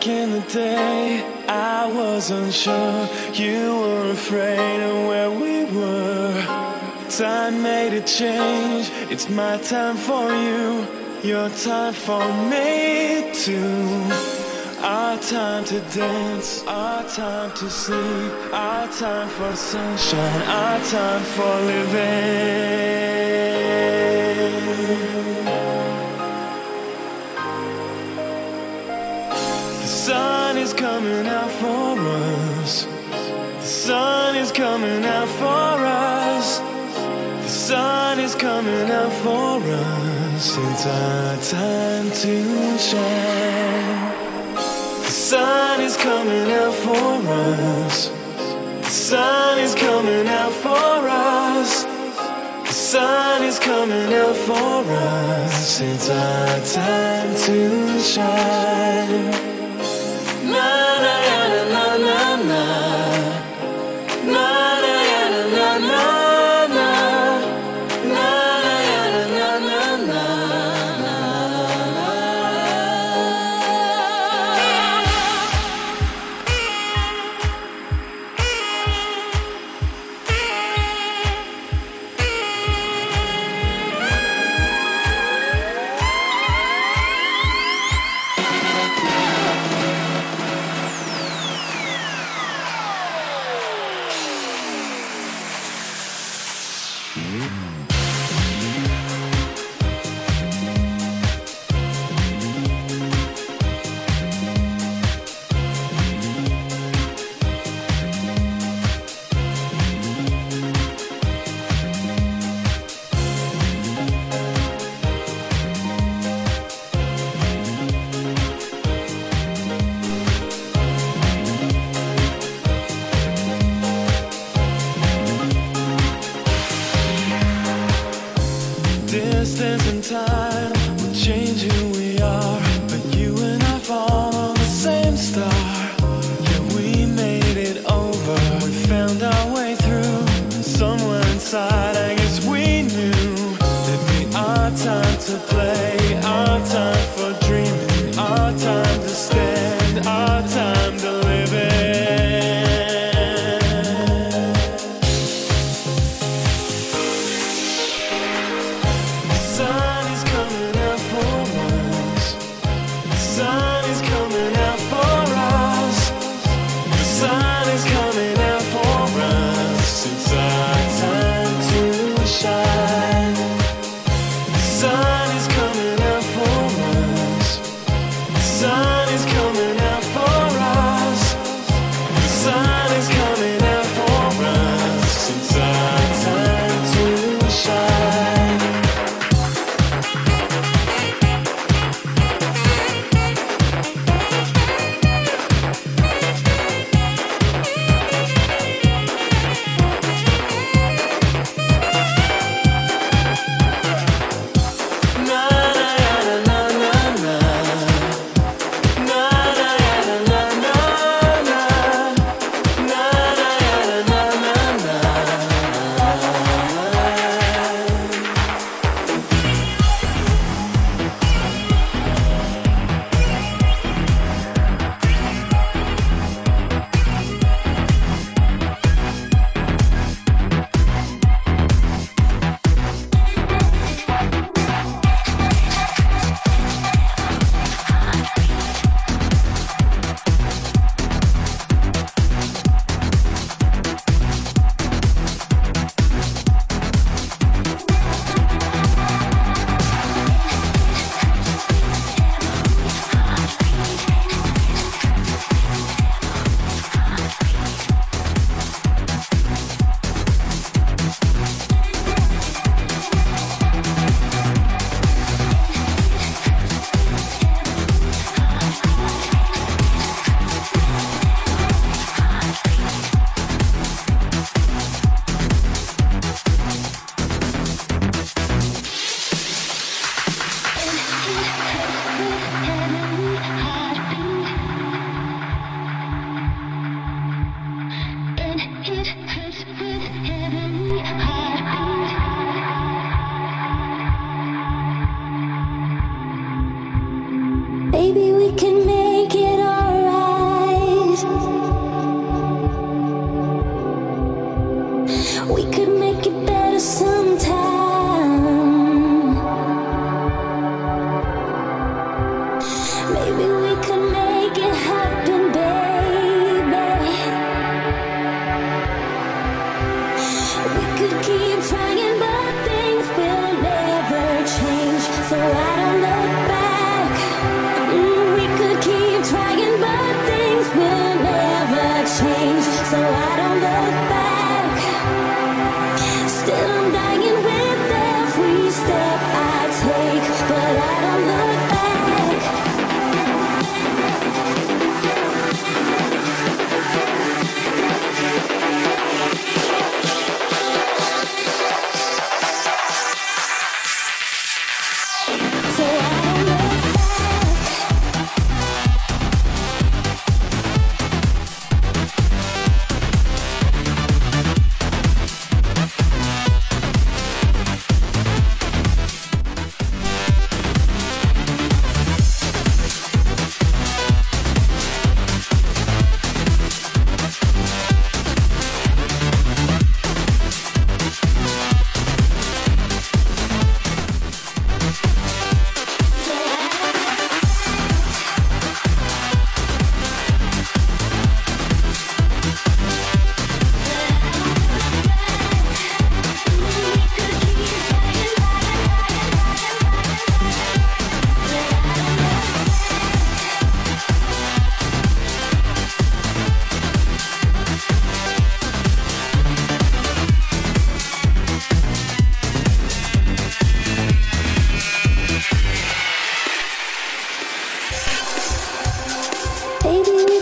Back in the day, I wasn't sure. You were afraid of where we were. Time made a change. It's my time for you. Your time for me too. Our time to dance, our time to sleep, our time for sunshine, our time for living. Coming out for us. The sun is coming out for us. The sun is coming out for us. It's our time to shine. The sun is coming out for us. The sun is coming out for us. The sun is coming out for us. It's our time to shine. We could make it better. So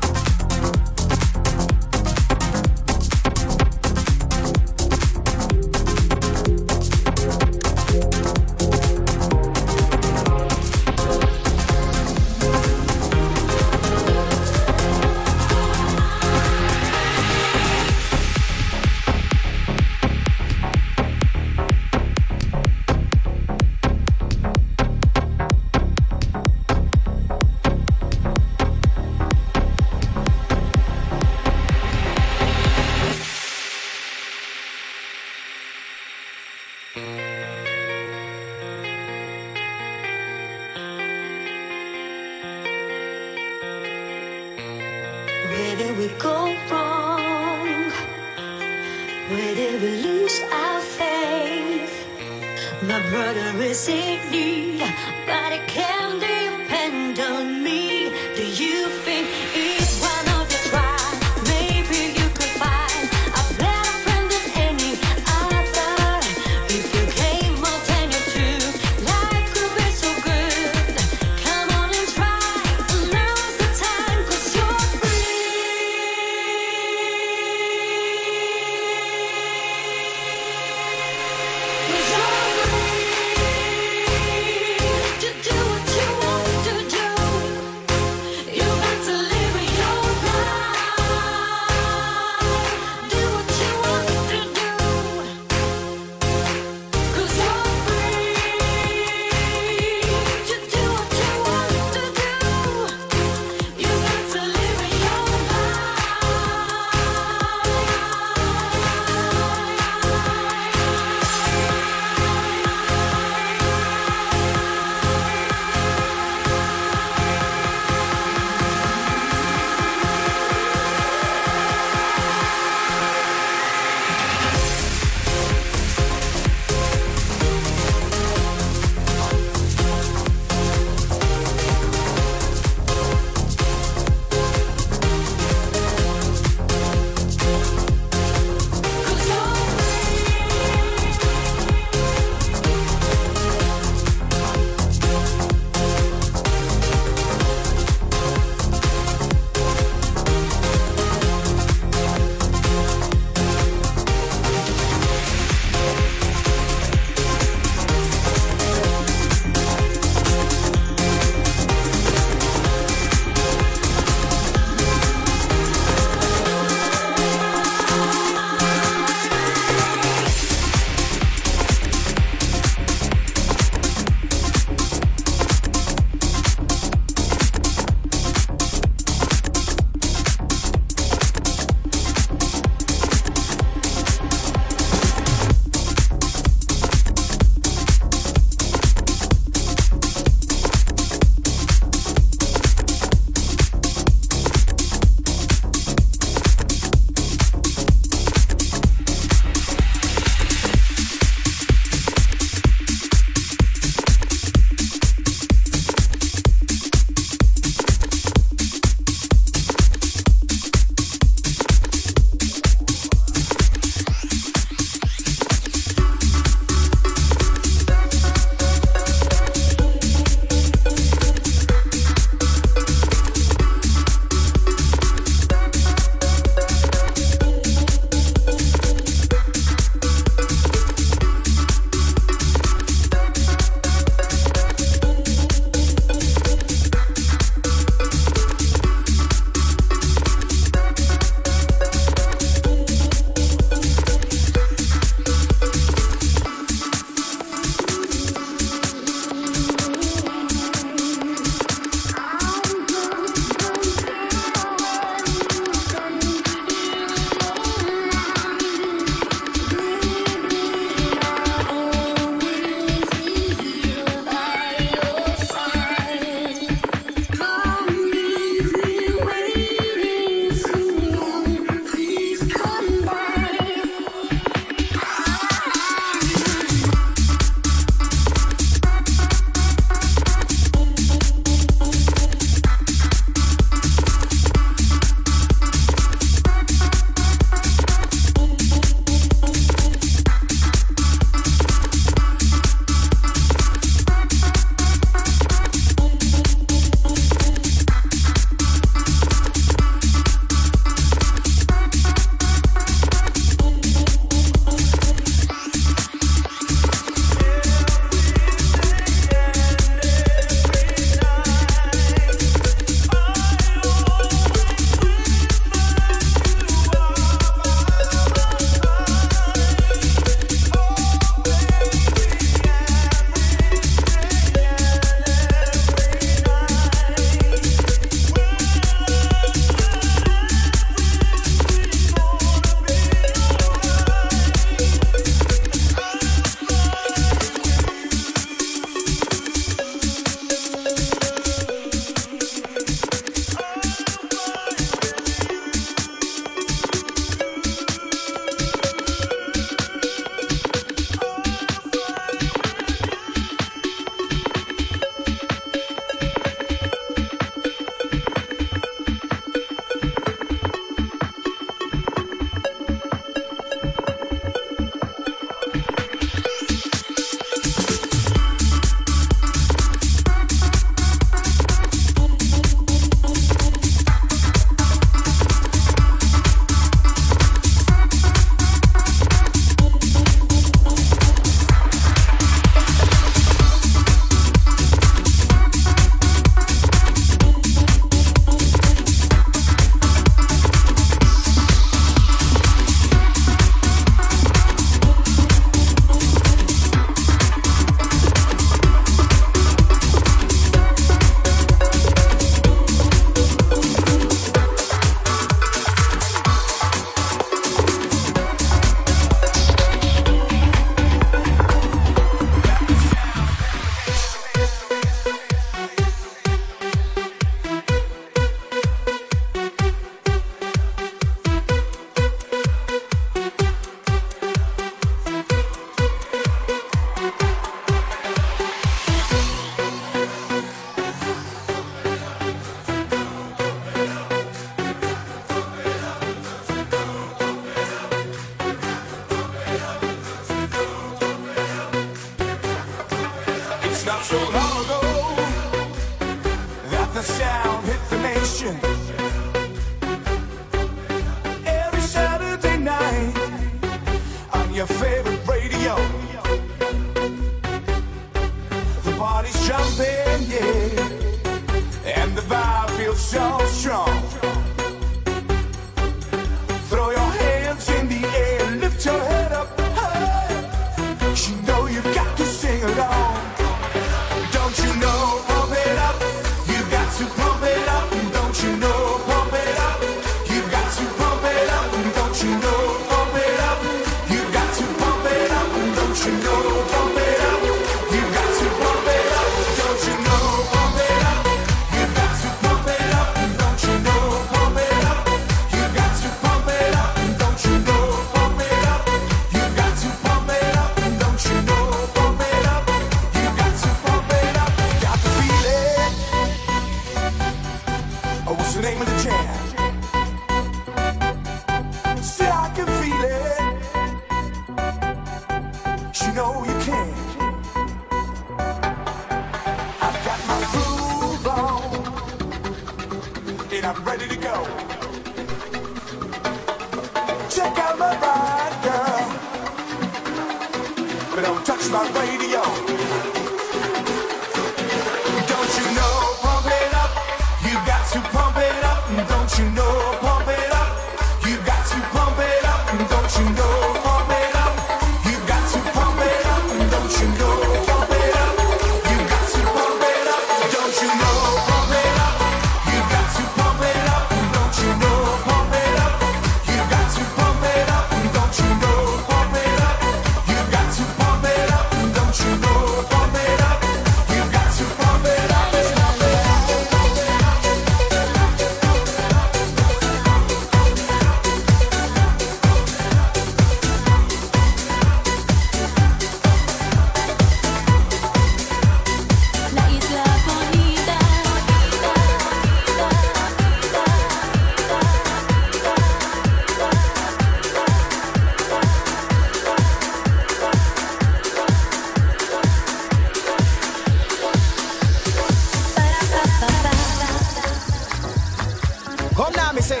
now me say.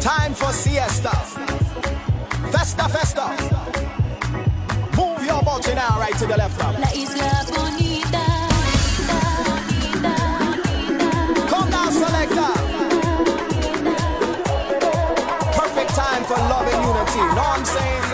Time for siesta. Festa, festa. Move your body now, right to the left. Up. La isla bonita. Come now, selector. Perfect time for love and unity. Know what I'm saying?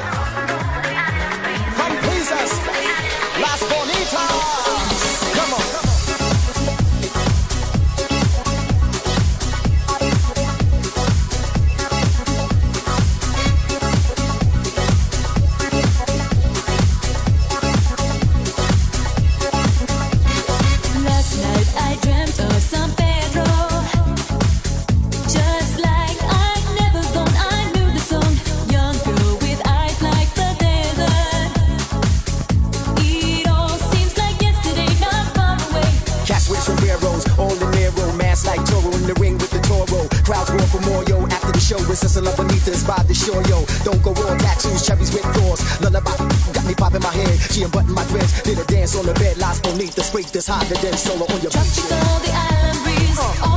It's hustling beneath inspired to show yo. Don't go raw tattoos, cherries with doors. Lullaby got me popping my head. She unbuttoned my dress. Did a dance on the bed. Lies beneath the street that's hotter than solo on your Tropical, beach. Yeah. the island breeze. Uh.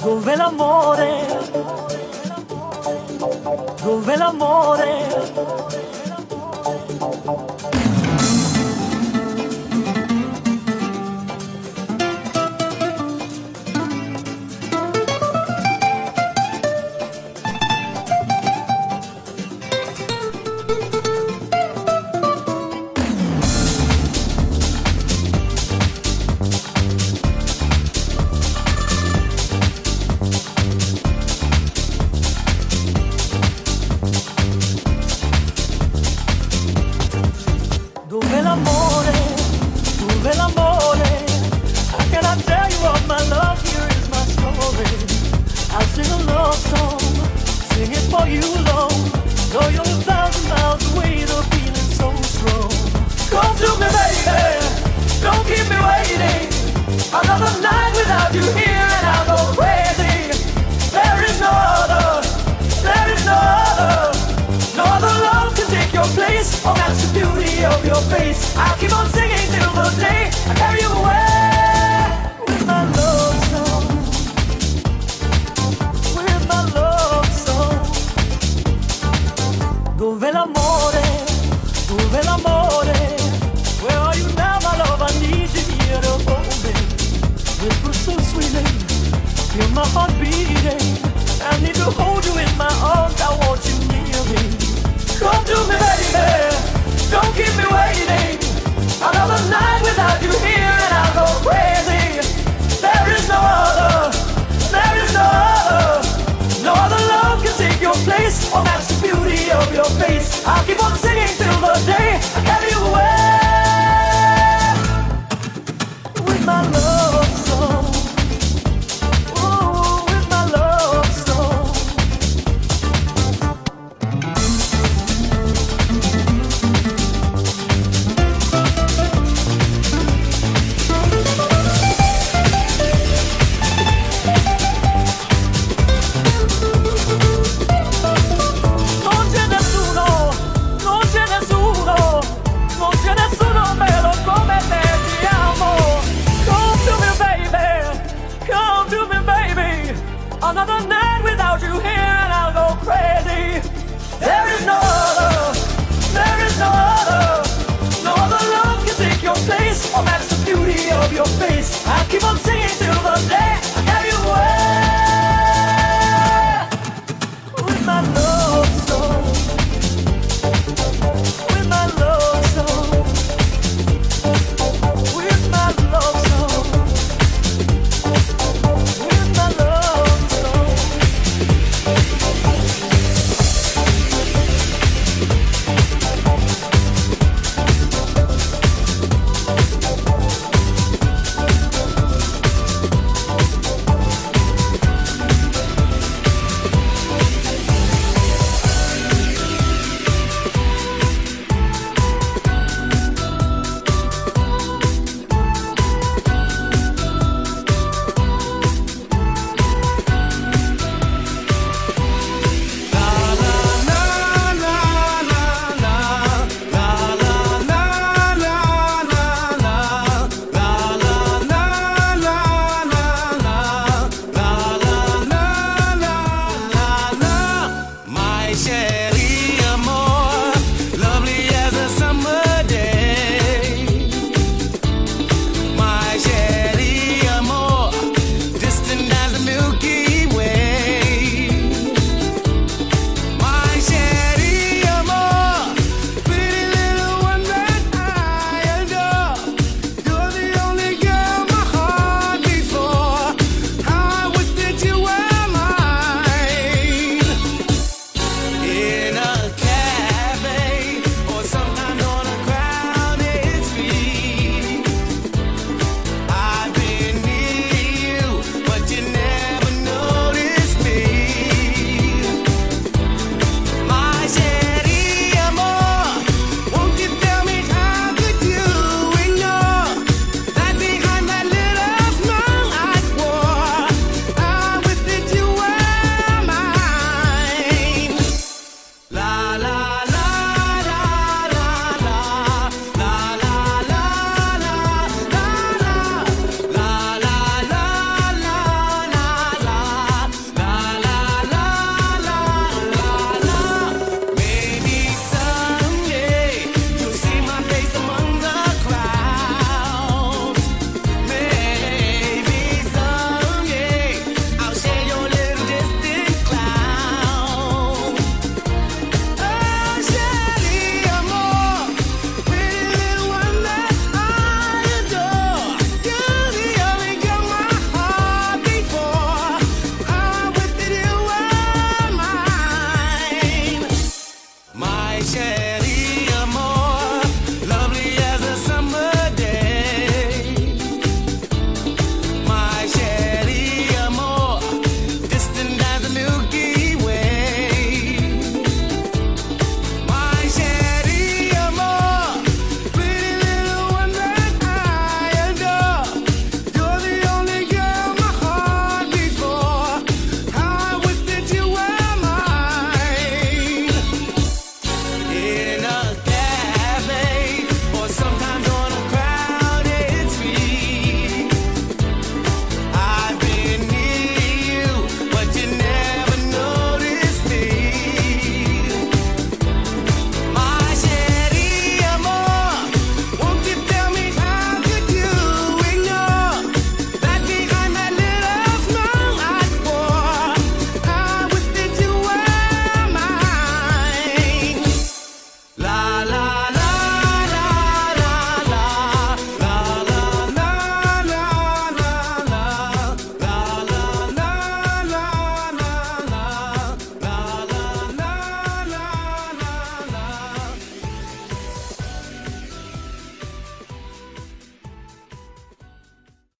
Dove l'amore? Dove l'amore? face. I'll keep on singing till the day I carry you away. your place. Oh, that's the beauty of your face. I'll keep on singing till the day I carry you away.